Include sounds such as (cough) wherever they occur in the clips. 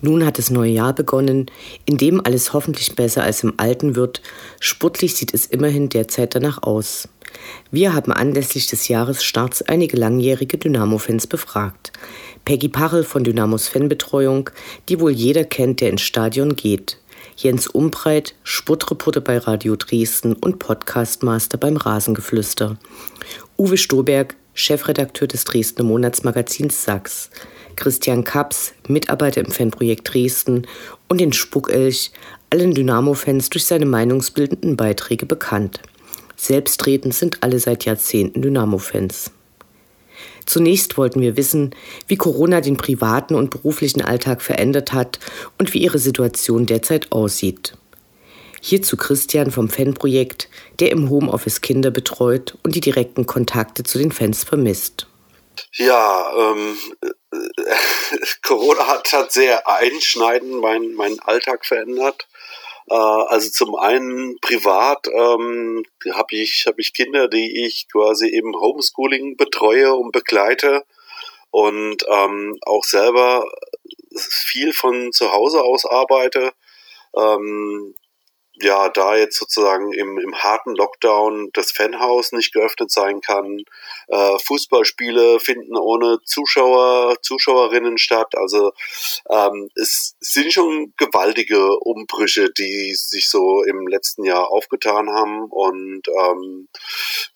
Nun hat das neue Jahr begonnen, in dem alles hoffentlich besser als im alten wird. Sportlich sieht es immerhin derzeit danach aus. Wir haben anlässlich des Jahresstarts einige langjährige Dynamo-Fans befragt. Peggy Parrell von Dynamos Fanbetreuung, die wohl jeder kennt, der ins Stadion geht. Jens Umbreit, Sportreporter bei Radio Dresden und Podcastmaster beim Rasengeflüster. Uwe Stoberg, Chefredakteur des Dresdner Monatsmagazins Sachs. Christian Kaps, Mitarbeiter im Fanprojekt Dresden und den Spuckelch, allen Dynamo-Fans durch seine meinungsbildenden Beiträge bekannt. Selbstredend sind alle seit Jahrzehnten Dynamo-Fans. Zunächst wollten wir wissen, wie Corona den privaten und beruflichen Alltag verändert hat und wie ihre Situation derzeit aussieht. Hierzu Christian vom Fanprojekt, der im Homeoffice Kinder betreut und die direkten Kontakte zu den Fans vermisst. Ja, ähm, (laughs) Corona hat, hat sehr einschneidend meinen mein Alltag verändert. Äh, also zum einen privat ähm, habe ich, hab ich Kinder, die ich quasi im Homeschooling betreue und begleite und ähm, auch selber viel von zu Hause aus arbeite. Ähm, ja, da jetzt sozusagen im, im harten Lockdown das Fanhaus nicht geöffnet sein kann, äh, Fußballspiele finden ohne Zuschauer, Zuschauerinnen statt. Also ähm, es sind schon gewaltige Umbrüche, die sich so im letzten Jahr aufgetan haben. Und ähm,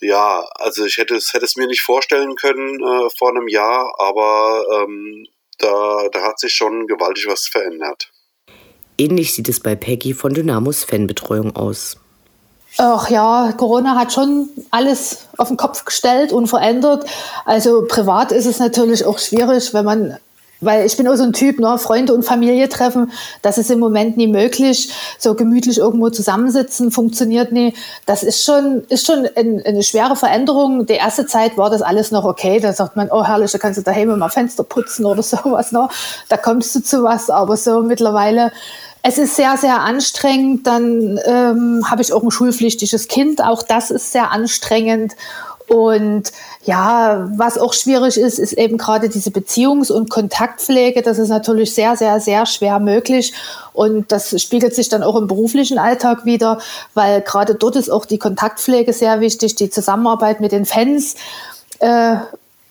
ja, also ich hätte es, hätte es mir nicht vorstellen können äh, vor einem Jahr, aber ähm, da, da hat sich schon gewaltig was verändert. Ähnlich sieht es bei Peggy von Dynamos Fanbetreuung aus. Ach ja, Corona hat schon alles auf den Kopf gestellt und verändert. Also privat ist es natürlich auch schwierig, wenn man, weil ich bin auch so ein Typ, ne, Freunde und Familie treffen, das ist im Moment nie möglich. So gemütlich irgendwo zusammensitzen funktioniert nie. Das ist schon, ist schon ein, eine schwere Veränderung. Die erste Zeit war das alles noch okay. Da sagt man, oh herrlich, da kannst du daheim mal Fenster putzen oder (laughs) sowas. Ne? Da kommst du zu was. Aber so mittlerweile es ist sehr, sehr anstrengend. Dann ähm, habe ich auch ein schulpflichtiges Kind. Auch das ist sehr anstrengend. Und ja, was auch schwierig ist, ist eben gerade diese Beziehungs- und Kontaktpflege. Das ist natürlich sehr, sehr, sehr schwer möglich. Und das spiegelt sich dann auch im beruflichen Alltag wieder, weil gerade dort ist auch die Kontaktpflege sehr wichtig, die Zusammenarbeit mit den Fans. Äh,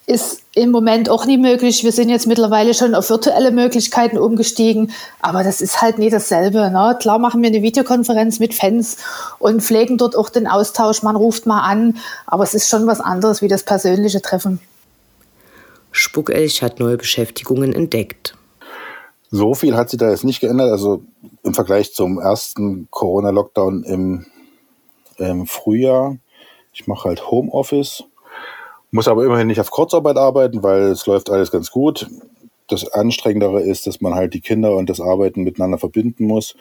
ist im Moment auch nie möglich. Wir sind jetzt mittlerweile schon auf virtuelle Möglichkeiten umgestiegen, aber das ist halt nie dasselbe. Ne? Klar machen wir eine Videokonferenz mit Fans und pflegen dort auch den Austausch. Man ruft mal an, aber es ist schon was anderes wie das persönliche Treffen. Spuckelch hat neue Beschäftigungen entdeckt. So viel hat sich da jetzt nicht geändert. Also im Vergleich zum ersten Corona-Lockdown im, im Frühjahr. Ich mache halt Homeoffice muss aber immerhin nicht auf Kurzarbeit arbeiten, weil es läuft alles ganz gut. Das Anstrengendere ist, dass man halt die Kinder und das Arbeiten miteinander verbinden muss.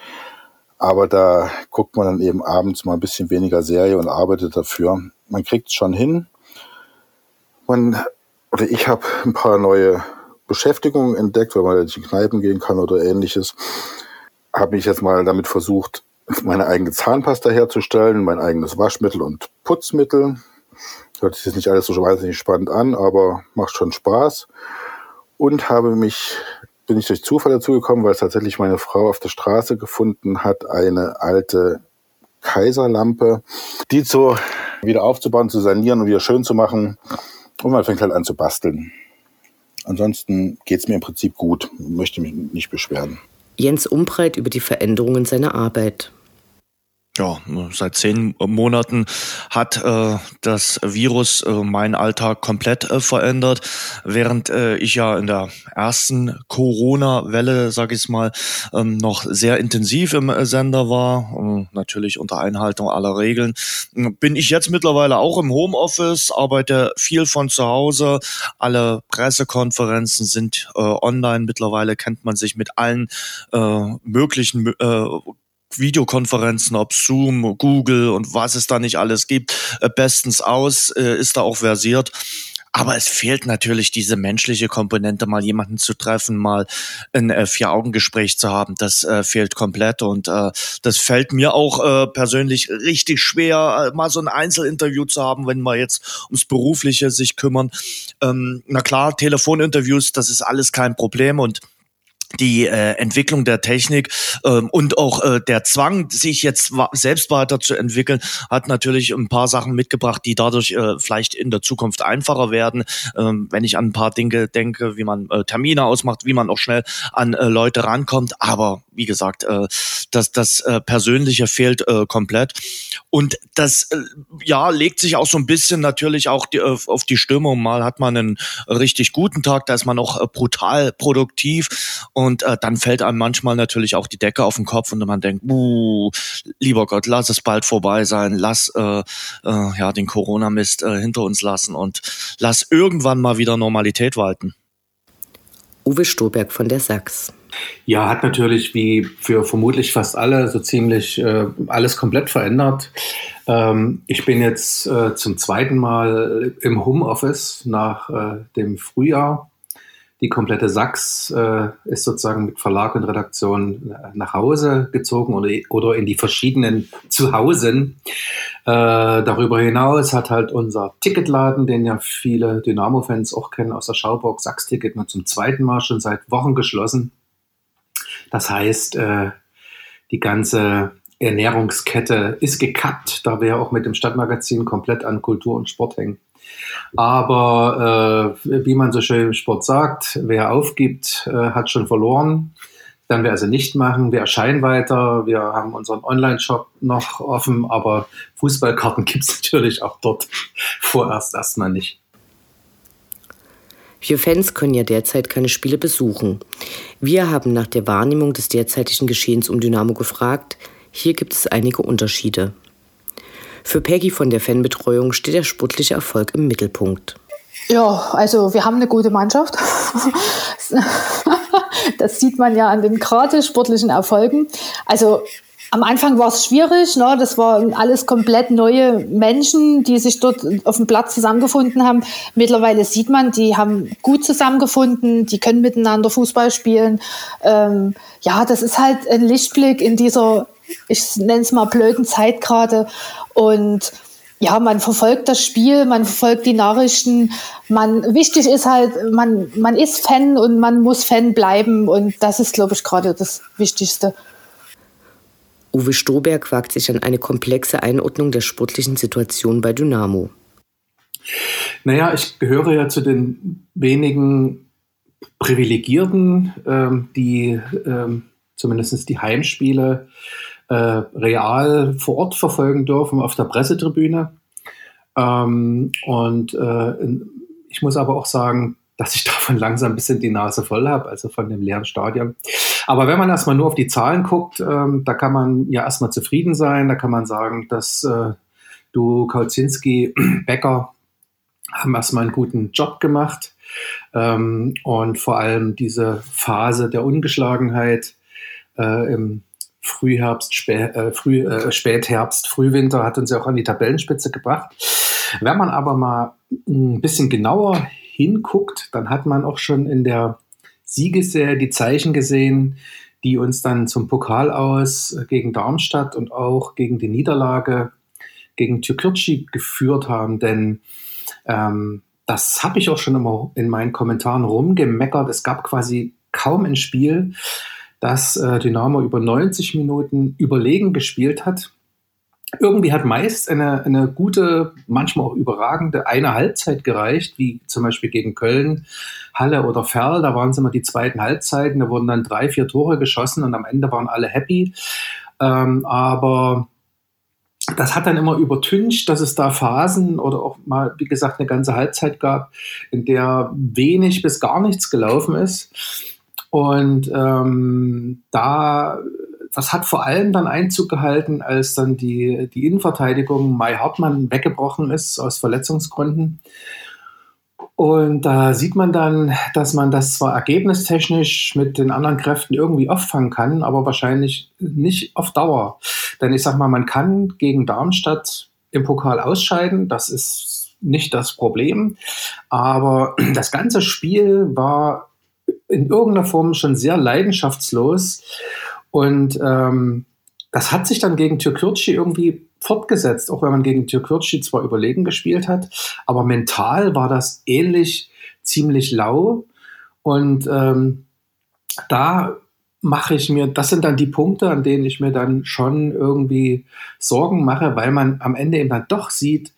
Aber da guckt man dann eben abends mal ein bisschen weniger Serie und arbeitet dafür. Man kriegt es schon hin. Man, oder ich habe ein paar neue Beschäftigungen entdeckt, weil man in Kneipen gehen kann oder ähnliches. Habe mich jetzt mal damit versucht, meine eigene Zahnpasta herzustellen, mein eigenes Waschmittel und Putzmittel. Hört sich jetzt nicht alles so wahnsinnig spannend an, aber macht schon Spaß. Und habe mich, bin ich durch Zufall dazu gekommen, weil es tatsächlich meine Frau auf der Straße gefunden hat, eine alte Kaiserlampe, die zu wieder aufzubauen, zu sanieren und wieder schön zu machen. Und man fängt halt an zu basteln. Ansonsten geht es mir im Prinzip gut, möchte mich nicht beschweren. Jens Umbreit über die Veränderungen seiner Arbeit ja, seit zehn Monaten hat äh, das Virus äh, meinen Alltag komplett äh, verändert. Während äh, ich ja in der ersten Corona-Welle, sag ich mal, ähm, noch sehr intensiv im äh, Sender war, äh, natürlich unter Einhaltung aller Regeln, bin ich jetzt mittlerweile auch im Homeoffice, arbeite viel von zu Hause. Alle Pressekonferenzen sind äh, online. Mittlerweile kennt man sich mit allen äh, möglichen äh, Videokonferenzen, ob Zoom, Google und was es da nicht alles gibt, äh, bestens aus, äh, ist da auch versiert. Aber es fehlt natürlich diese menschliche Komponente, mal jemanden zu treffen, mal ein äh, Vier-Augen-Gespräch zu haben. Das äh, fehlt komplett und äh, das fällt mir auch äh, persönlich richtig schwer, mal so ein Einzelinterview zu haben, wenn wir jetzt ums Berufliche sich kümmern. Ähm, na klar, Telefoninterviews, das ist alles kein Problem und die äh, Entwicklung der Technik ähm, und auch äh, der Zwang, sich jetzt selbst weiterzuentwickeln, hat natürlich ein paar Sachen mitgebracht, die dadurch äh, vielleicht in der Zukunft einfacher werden. Ähm, wenn ich an ein paar Dinge denke, wie man äh, Termine ausmacht, wie man auch schnell an äh, Leute rankommt. Aber wie gesagt, äh, das, das äh, Persönliche fehlt äh, komplett. Und das äh, ja legt sich auch so ein bisschen natürlich auch die, auf, auf die Stimmung. Mal hat man einen richtig guten Tag, da ist man auch äh, brutal produktiv. Und äh, dann fällt einem manchmal natürlich auch die Decke auf den Kopf und man denkt, uh, lieber Gott, lass es bald vorbei sein, lass äh, äh, ja den Corona-Mist äh, hinter uns lassen und lass irgendwann mal wieder Normalität walten. Uwe Stoberg von der Sachs. Ja, hat natürlich wie für vermutlich fast alle so ziemlich äh, alles komplett verändert. Ähm, ich bin jetzt äh, zum zweiten Mal im Homeoffice nach äh, dem Frühjahr die komplette Sachs äh, ist sozusagen mit Verlag und Redaktion äh, nach Hause gezogen oder, oder in die verschiedenen Zuhausen. Äh, darüber hinaus hat halt unser Ticketladen, den ja viele Dynamo-Fans auch kennen aus der Schauburg, Sachs-Ticket, nur zum zweiten Mal schon seit Wochen geschlossen. Das heißt, äh, die ganze Ernährungskette ist gekappt, da wir ja auch mit dem Stadtmagazin komplett an Kultur und Sport hängen. Aber äh, wie man so schön im Sport sagt, wer aufgibt, äh, hat schon verloren. Dann wir also nicht machen. Wir erscheinen weiter. Wir haben unseren Online-Shop noch offen, aber Fußballkarten (laughs) gibt es natürlich auch dort vorerst erstmal nicht. Wir Fans können ja derzeit keine Spiele besuchen. Wir haben nach der Wahrnehmung des derzeitigen Geschehens um Dynamo gefragt. Hier gibt es einige Unterschiede. Für Peggy von der Fanbetreuung steht der sportliche Erfolg im Mittelpunkt. Ja, also wir haben eine gute Mannschaft. (laughs) das sieht man ja an den gerade sportlichen Erfolgen. Also am Anfang war es schwierig, ne? das waren alles komplett neue Menschen, die sich dort auf dem Platz zusammengefunden haben. Mittlerweile sieht man, die haben gut zusammengefunden, die können miteinander Fußball spielen. Ähm, ja, das ist halt ein Lichtblick in dieser ich nenne es mal blöden Zeit gerade. Und ja, man verfolgt das Spiel, man verfolgt die Nachrichten. Man, wichtig ist halt, man, man ist Fan und man muss Fan bleiben. Und das ist, glaube ich, gerade das Wichtigste. Uwe Stoberg wagt sich an eine komplexe Einordnung der sportlichen Situation bei Dynamo. Naja, ich gehöre ja zu den wenigen Privilegierten, ähm, die ähm, zumindest die Heimspiele äh, real vor Ort verfolgen dürfen auf der Pressetribüne. Ähm, und äh, ich muss aber auch sagen, dass ich (laughs) davon langsam ein bisschen die Nase voll habe, also von dem leeren Stadion. Aber wenn man erstmal nur auf die Zahlen guckt, ähm, da kann man ja erstmal zufrieden sein. Da kann man sagen, dass äh, du, Kauzinski, (clears throat) Becker haben erstmal einen guten Job gemacht. Ähm, und vor allem diese Phase der Ungeschlagenheit äh, im Frühherbst, Spä äh, Früh, äh, Spätherbst, Frühwinter hat uns ja auch an die Tabellenspitze gebracht. Wenn man aber mal ein bisschen genauer hinguckt, dann hat man auch schon in der Siegesserie die Zeichen gesehen, die uns dann zum Pokal aus gegen Darmstadt und auch gegen die Niederlage gegen Türkirci geführt haben. Denn ähm, das habe ich auch schon immer in meinen Kommentaren rumgemeckert. Es gab quasi kaum ein Spiel, dass äh, Dynamo über 90 Minuten überlegen gespielt hat. Irgendwie hat meist eine, eine gute, manchmal auch überragende eine Halbzeit gereicht, wie zum Beispiel gegen Köln, Halle oder Ferl. Da waren es immer die zweiten Halbzeiten, da wurden dann drei, vier Tore geschossen und am Ende waren alle happy. Ähm, aber das hat dann immer übertüncht, dass es da Phasen oder auch mal, wie gesagt, eine ganze Halbzeit gab, in der wenig bis gar nichts gelaufen ist. Und ähm, da, das hat vor allem dann Einzug gehalten, als dann die, die Innenverteidigung Mai Hartmann weggebrochen ist aus Verletzungsgründen. Und da sieht man dann, dass man das zwar ergebnistechnisch mit den anderen Kräften irgendwie auffangen kann, aber wahrscheinlich nicht auf Dauer. Denn ich sag mal, man kann gegen Darmstadt im Pokal ausscheiden. Das ist nicht das Problem. Aber das ganze Spiel war in irgendeiner Form schon sehr leidenschaftslos. Und ähm, das hat sich dann gegen Türkürci irgendwie fortgesetzt, auch wenn man gegen Türkürci zwar überlegen gespielt hat, aber mental war das ähnlich ziemlich lau. Und ähm, da mache ich mir, das sind dann die Punkte, an denen ich mir dann schon irgendwie Sorgen mache, weil man am Ende eben dann doch sieht,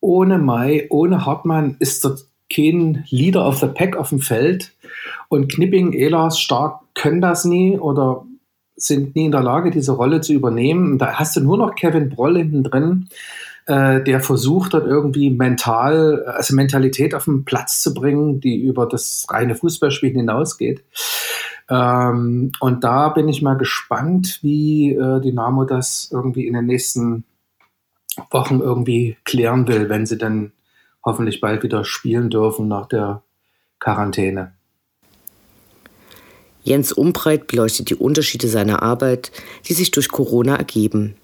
ohne Mai, ohne Hartmann ist dort kein Leader of the Pack auf dem Feld und Knipping, Elas, Stark können das nie oder sind nie in der Lage, diese Rolle zu übernehmen. Da hast du nur noch Kevin Broll hinten drin, äh, der versucht dort irgendwie mental, also Mentalität auf den Platz zu bringen, die über das reine Fußballspielen hinausgeht. Ähm, und da bin ich mal gespannt, wie äh, Dynamo das irgendwie in den nächsten Wochen irgendwie klären will, wenn sie dann hoffentlich bald wieder spielen dürfen nach der Quarantäne. Jens Umbreit beleuchtet die Unterschiede seiner Arbeit, die sich durch Corona ergeben.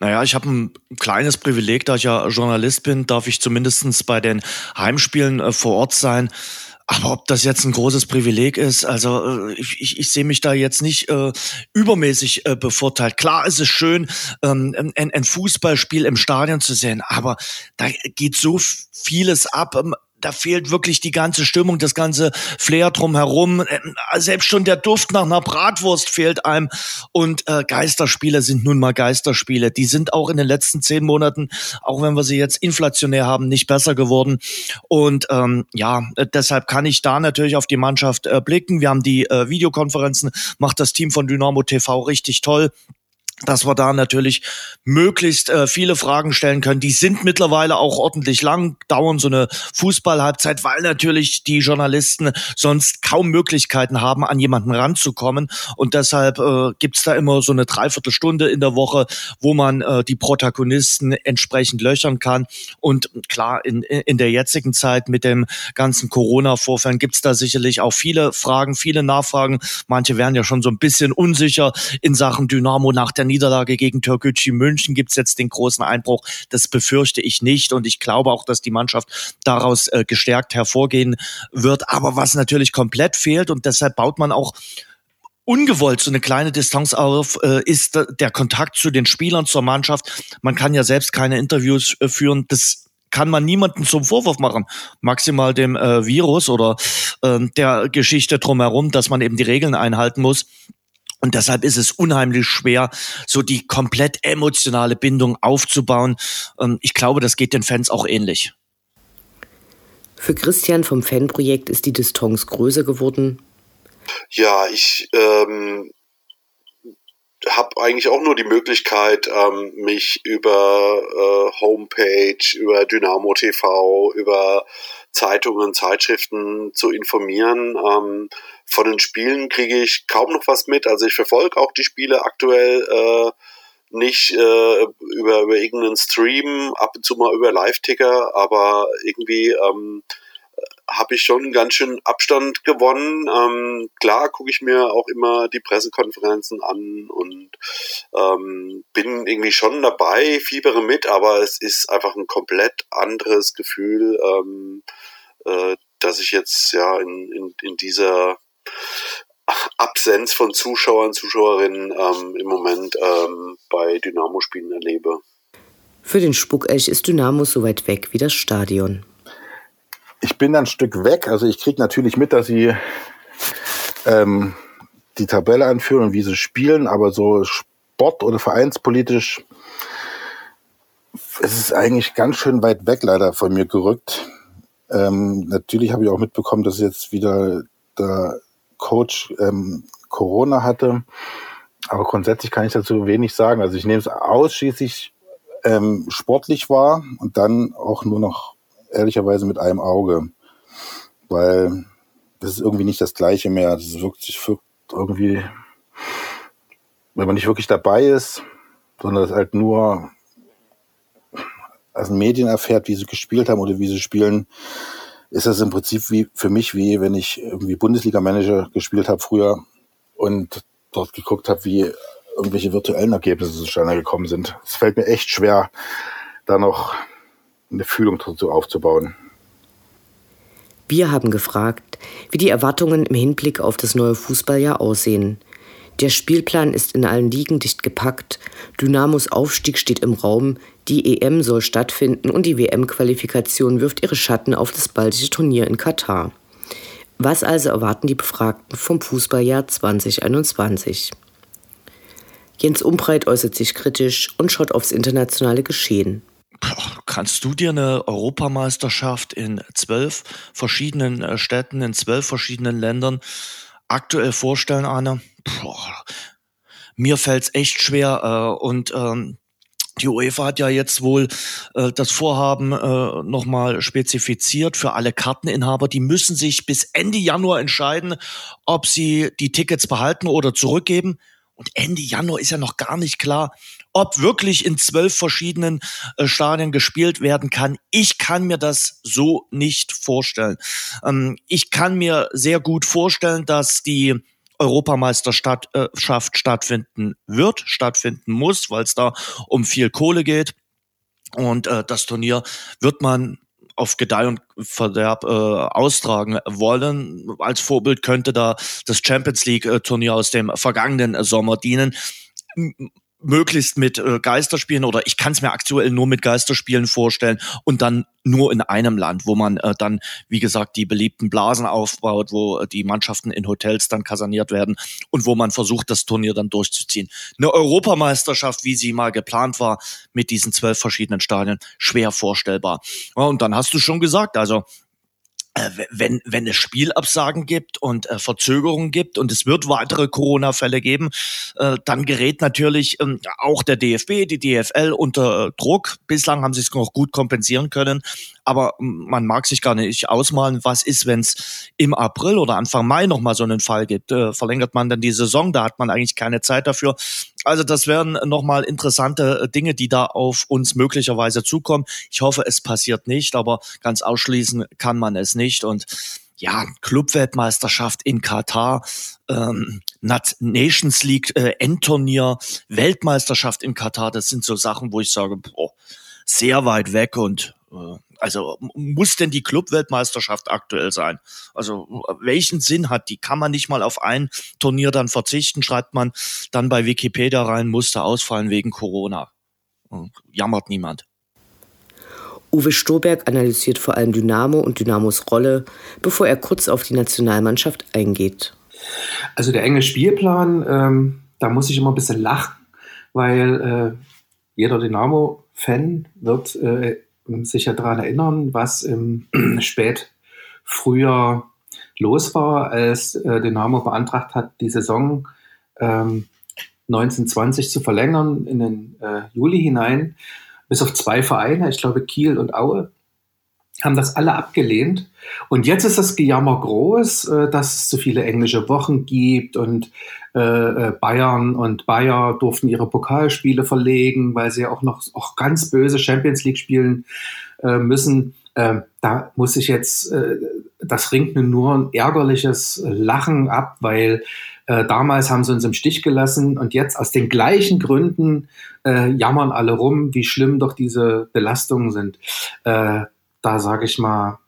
Naja, ich habe ein kleines Privileg, da ich ja Journalist bin, darf ich zumindest bei den Heimspielen äh, vor Ort sein. Aber ob das jetzt ein großes Privileg ist, also äh, ich, ich, ich sehe mich da jetzt nicht äh, übermäßig äh, bevorteilt. Klar ist es schön, ähm, ein, ein Fußballspiel im Stadion zu sehen, aber da geht so vieles ab. Da fehlt wirklich die ganze Stimmung, das ganze Flair drumherum. Ähm, selbst schon der Duft nach einer Bratwurst fehlt einem. Und äh, Geisterspiele sind nun mal Geisterspiele. Die sind auch in den letzten zehn Monaten, auch wenn wir sie jetzt inflationär haben, nicht besser geworden. Und ähm, ja, äh, deshalb kann ich da natürlich auf die Mannschaft äh, blicken. Wir haben die äh, Videokonferenzen, macht das Team von Dynamo TV richtig toll dass wir da natürlich möglichst äh, viele Fragen stellen können. Die sind mittlerweile auch ordentlich lang, dauern so eine Fußballhalbzeit, weil natürlich die Journalisten sonst kaum Möglichkeiten haben, an jemanden ranzukommen. Und deshalb äh, gibt's da immer so eine Dreiviertelstunde in der Woche, wo man äh, die Protagonisten entsprechend löchern kann. Und klar, in, in der jetzigen Zeit mit dem ganzen Corona-Vorfällen gibt's da sicherlich auch viele Fragen, viele Nachfragen. Manche werden ja schon so ein bisschen unsicher in Sachen Dynamo nach der Niederlage gegen Türkgücü München gibt es jetzt den großen Einbruch. Das befürchte ich nicht und ich glaube auch, dass die Mannschaft daraus äh, gestärkt hervorgehen wird. Aber was natürlich komplett fehlt und deshalb baut man auch ungewollt so eine kleine Distanz auf, äh, ist der Kontakt zu den Spielern, zur Mannschaft. Man kann ja selbst keine Interviews äh, führen. Das kann man niemanden zum Vorwurf machen. Maximal dem äh, Virus oder äh, der Geschichte drumherum, dass man eben die Regeln einhalten muss. Und deshalb ist es unheimlich schwer, so die komplett emotionale Bindung aufzubauen. Ähm, ich glaube, das geht den Fans auch ähnlich. Für Christian vom Fanprojekt ist die Distanz größer geworden. Ja, ich ähm, habe eigentlich auch nur die Möglichkeit, ähm, mich über äh, Homepage, über Dynamo TV, über Zeitungen, Zeitschriften zu informieren. Ähm, von den Spielen kriege ich kaum noch was mit. Also ich verfolge auch die Spiele aktuell äh, nicht äh, über, über irgendeinen Stream, ab und zu mal über Live-Ticker, aber irgendwie ähm, habe ich schon ganz schön Abstand gewonnen. Ähm, klar gucke ich mir auch immer die Pressekonferenzen an und ähm, bin irgendwie schon dabei, fiebere mit, aber es ist einfach ein komplett anderes Gefühl, ähm, äh, dass ich jetzt ja in, in, in dieser Absenz von Zuschauern, Zuschauerinnen ähm, im Moment ähm, bei Dynamo-Spielen erlebe. Für den Spuckelch ist Dynamo so weit weg wie das Stadion. Ich bin ein Stück weg, also ich kriege natürlich mit, dass sie ähm, die Tabelle anführen und wie sie spielen, aber so sport- oder vereinspolitisch ist es eigentlich ganz schön weit weg leider von mir gerückt. Ähm, natürlich habe ich auch mitbekommen, dass jetzt wieder der Coach ähm, Corona hatte. Aber grundsätzlich kann ich dazu wenig sagen. Also ich nehme es ausschließlich ähm, sportlich wahr und dann auch nur noch ehrlicherweise mit einem Auge. Weil das ist irgendwie nicht das Gleiche mehr. Das wirkt sich irgendwie, wenn man nicht wirklich dabei ist, sondern es halt nur als Medien erfährt, wie sie gespielt haben oder wie sie spielen, ist das im Prinzip wie für mich wie wenn ich irgendwie Bundesliga-Manager gespielt habe früher und dort geguckt habe, wie irgendwelche virtuellen Ergebnisse zustande gekommen sind. Es fällt mir echt schwer, da noch eine Fühlung dazu aufzubauen. Wir haben gefragt, wie die Erwartungen im Hinblick auf das neue Fußballjahr aussehen. Der Spielplan ist in allen Ligen dicht gepackt, Dynamos Aufstieg steht im Raum, die EM soll stattfinden und die WM-Qualifikation wirft ihre Schatten auf das baltische Turnier in Katar. Was also erwarten die Befragten vom Fußballjahr 2021? Jens Umbreit äußert sich kritisch und schaut aufs internationale Geschehen. Kannst du dir eine Europameisterschaft in zwölf verschiedenen äh, Städten, in zwölf verschiedenen Ländern aktuell vorstellen, Anne? Boah, mir fällt's echt schwer äh, und ähm, die UEFA hat ja jetzt wohl äh, das Vorhaben äh, nochmal spezifiziert für alle Karteninhaber. Die müssen sich bis Ende Januar entscheiden, ob sie die Tickets behalten oder zurückgeben. Und Ende Januar ist ja noch gar nicht klar, ob wirklich in zwölf verschiedenen äh, Stadien gespielt werden kann. Ich kann mir das so nicht vorstellen. Ähm, ich kann mir sehr gut vorstellen, dass die Europameisterschaft äh, stattfinden wird, stattfinden muss, weil es da um viel Kohle geht. Und äh, das Turnier wird man auf Gedeih und Verderb äh, austragen wollen. Als Vorbild könnte da das Champions League äh, aus dem vergangenen Sommer dienen möglichst mit äh, Geisterspielen oder ich kann es mir aktuell nur mit Geisterspielen vorstellen und dann nur in einem Land, wo man äh, dann, wie gesagt, die beliebten Blasen aufbaut, wo äh, die Mannschaften in Hotels dann kaserniert werden und wo man versucht, das Turnier dann durchzuziehen. Eine Europameisterschaft, wie sie mal geplant war, mit diesen zwölf verschiedenen Stadien, schwer vorstellbar. Ja, und dann hast du schon gesagt, also wenn, wenn es Spielabsagen gibt und äh, Verzögerungen gibt und es wird weitere Corona-Fälle geben, äh, dann gerät natürlich ähm, auch der DFB, die DFL unter äh, Druck. Bislang haben sie es noch gut kompensieren können, aber man mag sich gar nicht ausmalen, was ist, wenn es im April oder Anfang Mai nochmal so einen Fall gibt. Äh, verlängert man dann die Saison, da hat man eigentlich keine Zeit dafür. Also das wären nochmal interessante äh, Dinge, die da auf uns möglicherweise zukommen. Ich hoffe, es passiert nicht, aber ganz ausschließen kann man es nicht. Und ja, Clubweltmeisterschaft in Katar, ähm, Nations League äh, Endturnier, Weltmeisterschaft in Katar, das sind so Sachen, wo ich sage, boah, sehr weit weg und also muss denn die Clubweltmeisterschaft aktuell sein? Also welchen Sinn hat die? Kann man nicht mal auf ein Turnier dann verzichten? Schreibt man dann bei Wikipedia rein, musste ausfallen wegen Corona. Jammert niemand. Uwe Stoberg analysiert vor allem Dynamo und Dynamos Rolle, bevor er kurz auf die Nationalmannschaft eingeht. Also der enge Spielplan, ähm, da muss ich immer ein bisschen lachen, weil äh, jeder Dynamo-Fan wird äh, sich ja daran erinnern, was im (clears throat) Spätfrühjahr los war, als äh, Dynamo beantragt hat, die Saison ähm, 1920 zu verlängern in den äh, Juli hinein. Bis auf zwei Vereine, ich glaube Kiel und Aue, haben das alle abgelehnt. Und jetzt ist das Gejammer groß, äh, dass es zu viele englische Wochen gibt und äh, äh, Bayern und Bayer durften ihre Pokalspiele verlegen, weil sie ja auch noch auch ganz böse Champions League spielen müssen. Ähm, da muss ich jetzt, das ringt mir nur ein ärgerliches Lachen ab, weil damals haben sie uns im Stich gelassen und jetzt aus den gleichen Gründen jammern alle rum, wie schlimm doch diese Belastungen sind da sage ich mal,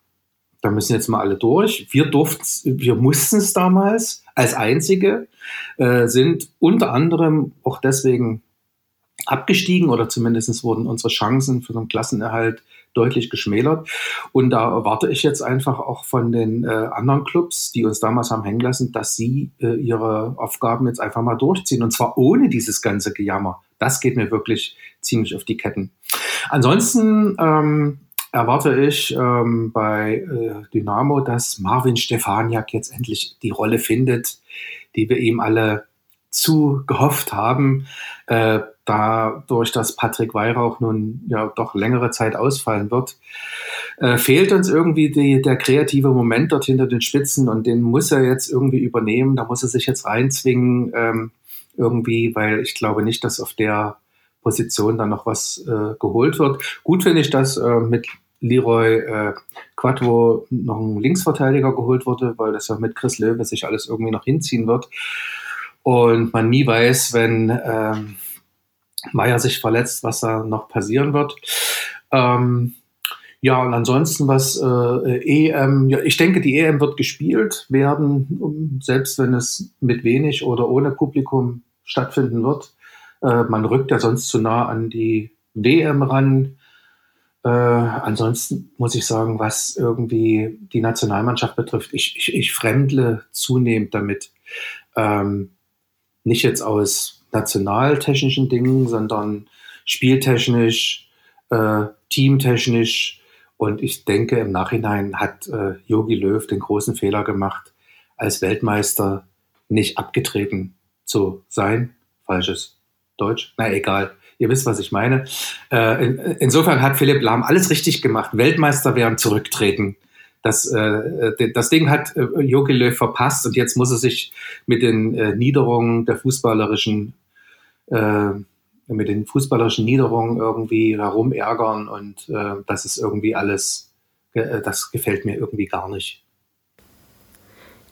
da müssen jetzt mal alle durch. Wir durften, wir mussten es damals als einzige, äh, sind unter anderem auch deswegen abgestiegen oder zumindest wurden unsere Chancen für einen Klassenerhalt deutlich geschmälert. Und da erwarte ich jetzt einfach auch von den äh, anderen Clubs, die uns damals haben hängen lassen, dass sie äh, ihre Aufgaben jetzt einfach mal durchziehen. Und zwar ohne dieses ganze Gejammer. Das geht mir wirklich ziemlich auf die Ketten. Ansonsten ähm, erwarte ich ähm, bei äh, Dynamo, dass Marvin Stefaniak jetzt endlich die Rolle findet, die wir ihm alle zu gehofft haben. Äh, dadurch, dass Patrick Weihrauch nun ja doch längere Zeit ausfallen wird, äh, fehlt uns irgendwie die, der kreative Moment dort hinter den Spitzen und den muss er jetzt irgendwie übernehmen. Da muss er sich jetzt reinzwingen ähm, irgendwie, weil ich glaube nicht, dass auf der Position dann noch was äh, geholt wird. Gut finde ich, dass äh, mit Leroy äh, Quattro noch ein Linksverteidiger geholt wurde, weil das ja mit Chris Löwe sich alles irgendwie noch hinziehen wird. Und man nie weiß, wenn ähm, Meier sich verletzt, was da noch passieren wird. Ähm, Ja, und ansonsten was äh, EM, ja, ich denke, die EM wird gespielt werden, selbst wenn es mit wenig oder ohne Publikum stattfinden wird. Äh, man rückt ja sonst zu nah an die WM ran. Äh, ansonsten muss ich sagen, was irgendwie die Nationalmannschaft betrifft, ich, ich, ich fremdle zunehmend damit. Ähm, nicht jetzt aus nationaltechnischen Dingen, sondern spieltechnisch, äh, teamtechnisch. Und ich denke, im Nachhinein hat Yogi äh, Löw den großen Fehler gemacht, als Weltmeister nicht abgetreten zu sein. Falsches Deutsch, na egal. Ihr wisst, was ich meine. Äh, in, insofern hat Philipp Lahm alles richtig gemacht. Weltmeister werden zurücktreten. Das, äh, das Ding hat äh, Jogi Löw verpasst und jetzt muss er sich mit den äh, Niederungen der fußballerischen äh, mit den fußballerischen Niederungen irgendwie herumärgern und äh, das ist irgendwie alles, äh, das gefällt mir irgendwie gar nicht.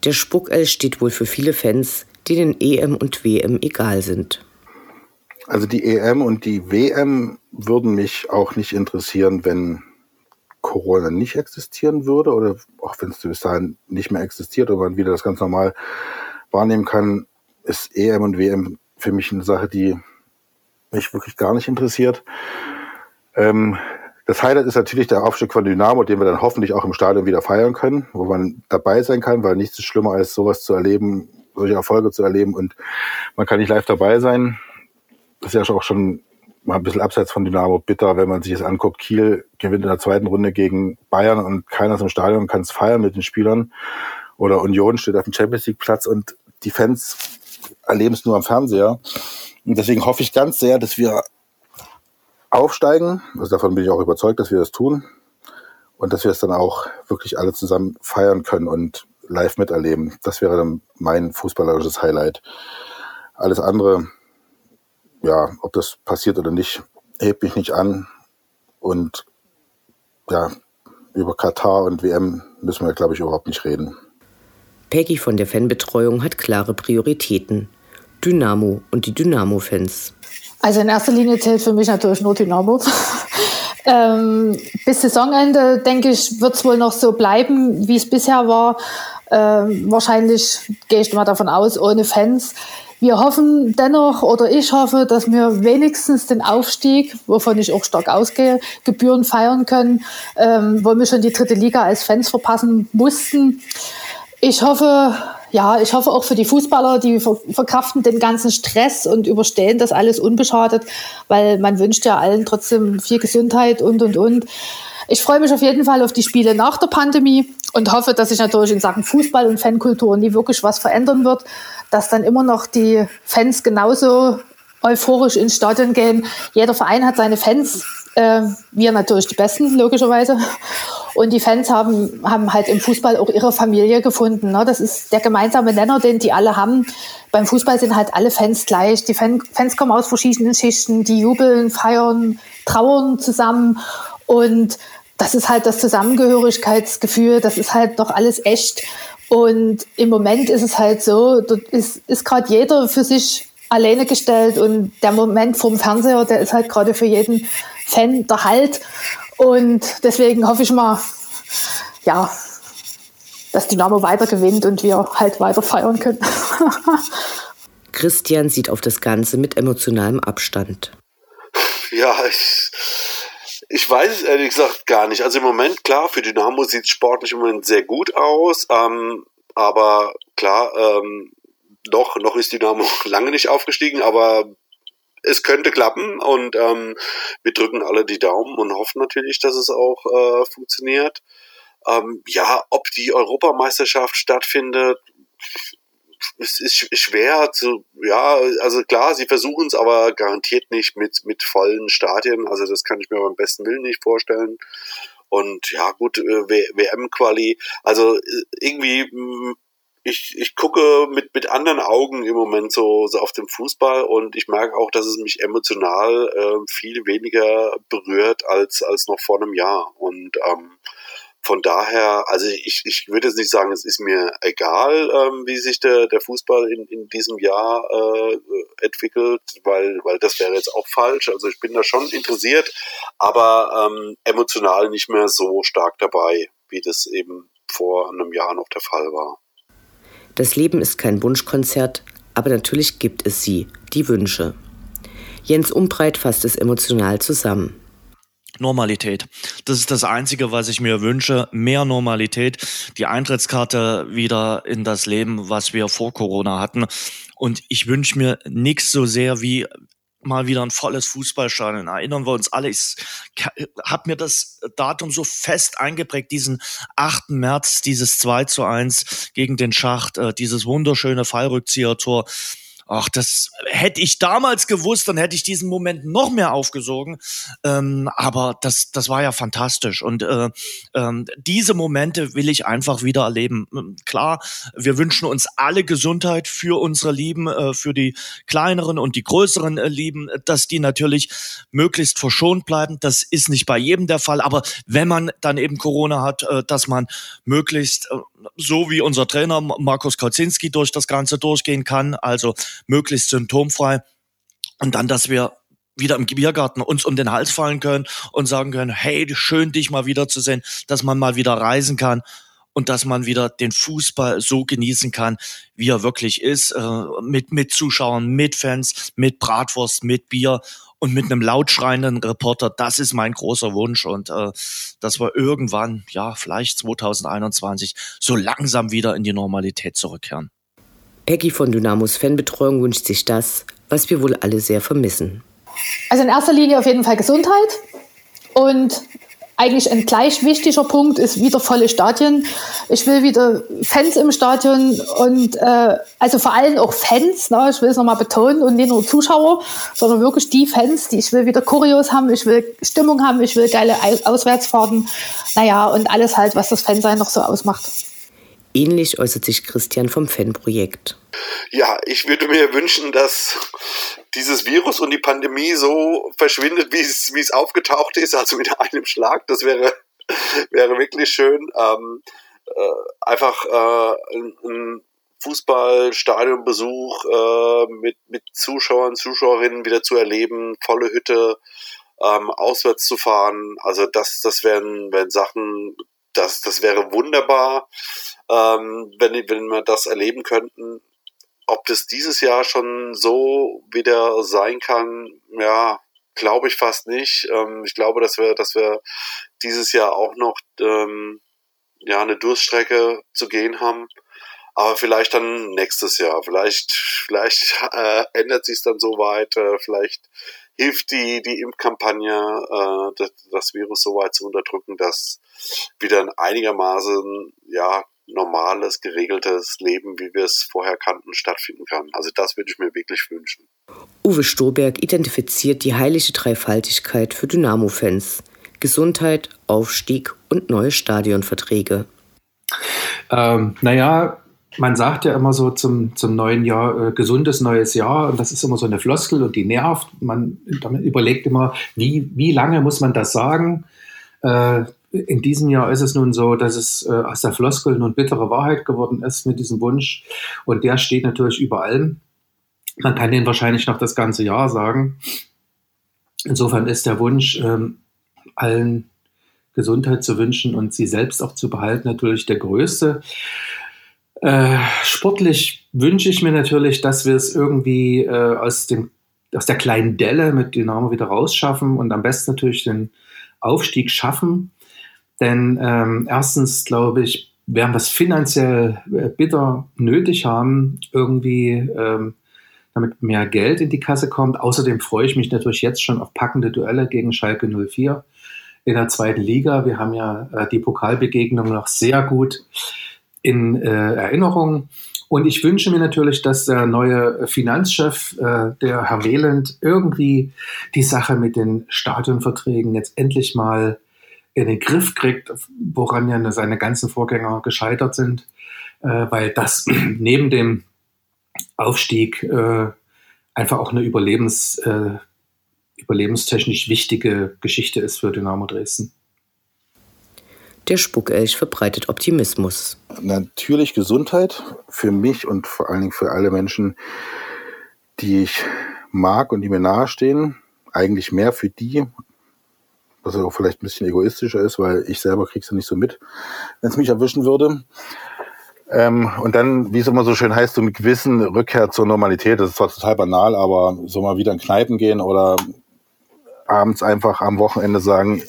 Der Spuckell steht wohl für viele Fans, denen EM und WM egal sind. Also die EM und die WM würden mich auch nicht interessieren, wenn Corona nicht existieren würde oder auch wenn es bis dahin nicht mehr existiert und man wieder das ganz normal wahrnehmen kann, ist EM und WM für mich eine Sache, die mich wirklich gar nicht interessiert. Ähm, das Highlight ist natürlich der Aufstieg von Dynamo, den wir dann hoffentlich auch im Stadion wieder feiern können, wo man dabei sein kann, weil nichts ist schlimmer als sowas zu erleben, solche Erfolge zu erleben und man kann nicht live dabei sein. Ist ja auch schon mal ein bisschen abseits von Dynamo bitter, wenn man sich das anguckt. Kiel gewinnt in der zweiten Runde gegen Bayern und keiner ist im Stadion kann es feiern mit den Spielern. Oder Union steht auf dem Champions League Platz und die Fans erleben es nur am Fernseher. Und deswegen hoffe ich ganz sehr, dass wir aufsteigen. Also davon bin ich auch überzeugt, dass wir das tun. Und dass wir es dann auch wirklich alle zusammen feiern können und live miterleben. Das wäre dann mein fußballerisches Highlight. Alles andere, ja, ob das passiert oder nicht, hebt mich nicht an. Und ja, über Katar und WM müssen wir, glaube ich, überhaupt nicht reden. Peggy von der Fanbetreuung hat klare Prioritäten. Dynamo und die Dynamo-Fans. Also in erster Linie zählt für mich natürlich nur Dynamo. (laughs) ähm, bis Saisonende, denke ich, wird es wohl noch so bleiben, wie es bisher war. Ähm, wahrscheinlich gehe ich mal davon aus, ohne Fans. Wir hoffen dennoch, oder ich hoffe, dass wir wenigstens den Aufstieg, wovon ich auch stark ausgehe, Gebühren feiern können, ähm, wo wir schon die dritte Liga als Fans verpassen mussten. Ich hoffe, ja, ich hoffe auch für die Fußballer, die verkraften den ganzen Stress und überstehen das alles unbeschadet, weil man wünscht ja allen trotzdem viel Gesundheit und, und, und. Ich freue mich auf jeden Fall auf die Spiele nach der Pandemie und hoffe, dass sich natürlich in Sachen Fußball und Fankultur nie wirklich was verändern wird, dass dann immer noch die Fans genauso euphorisch ins Stadion gehen. Jeder Verein hat seine Fans, äh, wir natürlich die Besten, logischerweise. Und die Fans haben, haben halt im Fußball auch ihre Familie gefunden. Ne? Das ist der gemeinsame Nenner, den die alle haben. Beim Fußball sind halt alle Fans gleich. Die Fan, Fans kommen aus verschiedenen Schichten, die jubeln, feiern, trauern zusammen. Und das ist halt das Zusammengehörigkeitsgefühl, das ist halt doch alles echt. Und im Moment ist es halt so, dort ist, ist gerade jeder für sich alleine gestellt und der Moment vom Fernseher, der ist halt gerade für jeden Fan der Halt. Und deswegen hoffe ich mal, ja, dass Dynamo weiter gewinnt und wir halt weiter feiern können. (laughs) Christian sieht auf das Ganze mit emotionalem Abstand. Ja, ich, ich weiß es ehrlich gesagt gar nicht. Also im Moment, klar, für Dynamo sieht es sportlich im Moment sehr gut aus. Ähm, aber klar, ähm, noch, noch ist Dynamo (laughs) lange nicht aufgestiegen, aber es könnte klappen und ähm, wir drücken alle die Daumen und hoffen natürlich, dass es auch äh, funktioniert. Ähm, ja, ob die Europameisterschaft stattfindet, es ist schwer zu, ja, also klar, sie versuchen es, aber garantiert nicht mit, mit vollen Stadien. Also das kann ich mir beim besten Willen nicht vorstellen. Und ja, gut, äh, WM-Quali, also äh, irgendwie mm, ich, ich gucke mit, mit anderen Augen im Moment so, so auf den Fußball und ich merke auch, dass es mich emotional äh, viel weniger berührt als, als noch vor einem Jahr. Und ähm, von daher, also ich, ich würde jetzt nicht sagen, es ist mir egal, ähm, wie sich der, der Fußball in, in diesem Jahr äh, entwickelt, weil, weil das wäre jetzt auch falsch. Also ich bin da schon interessiert, aber ähm, emotional nicht mehr so stark dabei, wie das eben vor einem Jahr noch der Fall war. Das Leben ist kein Wunschkonzert, aber natürlich gibt es sie, die Wünsche. Jens Umbreit fasst es emotional zusammen. Normalität. Das ist das Einzige, was ich mir wünsche. Mehr Normalität. Die Eintrittskarte wieder in das Leben, was wir vor Corona hatten. Und ich wünsche mir nichts so sehr wie mal wieder ein volles Fußballstadion. Erinnern wir uns alle. Ich habe mir das Datum so fest eingeprägt, diesen 8. März, dieses 2 zu 1 gegen den Schacht, äh, dieses wunderschöne Fallrückziehertor. Ach, das hätte ich damals gewusst, dann hätte ich diesen Moment noch mehr aufgesogen. Ähm, aber das, das war ja fantastisch. Und äh, ähm, diese Momente will ich einfach wieder erleben. Ähm, klar, wir wünschen uns alle Gesundheit für unsere Lieben, äh, für die kleineren und die größeren äh, Lieben, dass die natürlich möglichst verschont bleiben. Das ist nicht bei jedem der Fall. Aber wenn man dann eben Corona hat, äh, dass man möglichst äh, so wie unser Trainer Markus Kauzinski durch das Ganze durchgehen kann, also möglichst symptomfrei. Und dann, dass wir wieder im Biergarten uns um den Hals fallen können und sagen können, hey, schön dich mal wiederzusehen, dass man mal wieder reisen kann und dass man wieder den Fußball so genießen kann, wie er wirklich ist, äh, mit, mit Zuschauern, mit Fans, mit Bratwurst, mit Bier und mit einem lautschreienden Reporter, das ist mein großer Wunsch und äh, dass wir irgendwann, ja, vielleicht 2021, so langsam wieder in die Normalität zurückkehren. Peggy von Dynamos Fanbetreuung wünscht sich das, was wir wohl alle sehr vermissen. Also in erster Linie auf jeden Fall Gesundheit und eigentlich ein gleich wichtiger Punkt ist wieder volle Stadien. Ich will wieder Fans im Stadion und äh, also vor allem auch Fans, ne? ich will es nochmal betonen und nicht nur Zuschauer, sondern wirklich die Fans, die ich will wieder Kurios haben, ich will Stimmung haben, ich will geile Auswärtsfahrten, naja und alles halt, was das Fansein noch so ausmacht. Ähnlich äußert sich Christian vom Fanprojekt. Ja, ich würde mir wünschen, dass dieses Virus und die Pandemie so verschwindet, wie es, wie es aufgetaucht ist, also mit einem Schlag. Das wäre, wäre wirklich schön. Ähm, äh, einfach äh, ein, Fußballstadionbesuch äh, mit, mit Zuschauern, Zuschauerinnen wieder zu erleben, volle Hütte, ähm, auswärts zu fahren. Also das, das wären, wären Sachen, das, das wäre wunderbar, ähm, wenn, wenn wir das erleben könnten. Ob das dieses Jahr schon so wieder sein kann, ja, glaube ich fast nicht. Ähm, ich glaube, dass wir, dass wir dieses Jahr auch noch ähm, ja eine Durststrecke zu gehen haben. Aber vielleicht dann nächstes Jahr. Vielleicht, vielleicht äh, ändert sich dann so weit. Äh, vielleicht hilft die die Impfkampagne, äh, das, das Virus so weit zu unterdrücken, dass wieder ein einigermaßen ja normales, geregeltes Leben, wie wir es vorher kannten, stattfinden kann. Also das würde ich mir wirklich wünschen. Uwe Stoberg identifiziert die heilige Dreifaltigkeit für Dynamo-Fans. Gesundheit, Aufstieg und neue Stadionverträge. Ähm, naja, man sagt ja immer so zum, zum neuen Jahr, äh, gesundes neues Jahr, und das ist immer so eine Floskel und die nervt. Man überlegt immer, wie, wie lange muss man das sagen? Äh, in diesem Jahr ist es nun so, dass es äh, aus der Floskel nun bittere Wahrheit geworden ist mit diesem Wunsch. Und der steht natürlich über allem. Man kann den wahrscheinlich noch das ganze Jahr sagen. Insofern ist der Wunsch, ähm, allen Gesundheit zu wünschen und sie selbst auch zu behalten, natürlich der größte. Äh, sportlich wünsche ich mir natürlich, dass wir es irgendwie äh, aus, dem, aus der kleinen Delle mit Dynamo wieder rausschaffen und am besten natürlich den Aufstieg schaffen. Denn ähm, erstens glaube ich, werden wir es finanziell äh, bitter nötig haben, irgendwie ähm, damit mehr Geld in die Kasse kommt. Außerdem freue ich mich natürlich jetzt schon auf packende Duelle gegen Schalke 04 in der zweiten Liga. Wir haben ja äh, die Pokalbegegnung noch sehr gut in äh, Erinnerung. Und ich wünsche mir natürlich, dass der neue Finanzchef, äh, der Herr Wehland, irgendwie die Sache mit den Stadionverträgen jetzt endlich mal in den Griff kriegt, woran ja seine ganzen Vorgänger gescheitert sind, äh, weil das (clears throat) neben dem Aufstieg äh, einfach auch eine Überlebens, äh, überlebenstechnisch wichtige Geschichte ist für Dynamo Dresden. Der Spuckelch verbreitet Optimismus. Natürlich Gesundheit für mich und vor allen Dingen für alle Menschen, die ich mag und die mir nahestehen. Eigentlich mehr für die, was auch vielleicht ein bisschen egoistischer ist, weil ich selber krieg's ja nicht so mit, wenn es mich erwischen würde. Ähm, und dann, wie es immer so schön heißt, so mit gewissen Rückkehr zur Normalität. Das ist zwar total banal, aber so mal wieder in Kneipen gehen oder abends einfach am Wochenende sagen,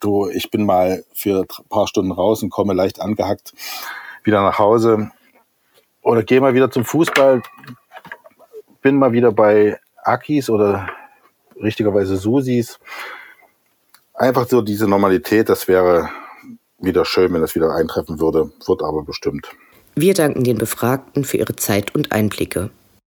du, ich bin mal für ein paar Stunden raus und komme leicht angehackt wieder nach Hause. Oder gehe mal wieder zum Fußball, bin mal wieder bei Akis oder richtigerweise Susis. Einfach so diese Normalität, das wäre wieder schön, wenn das wieder eintreffen würde, wird aber bestimmt. Wir danken den Befragten für ihre Zeit und Einblicke.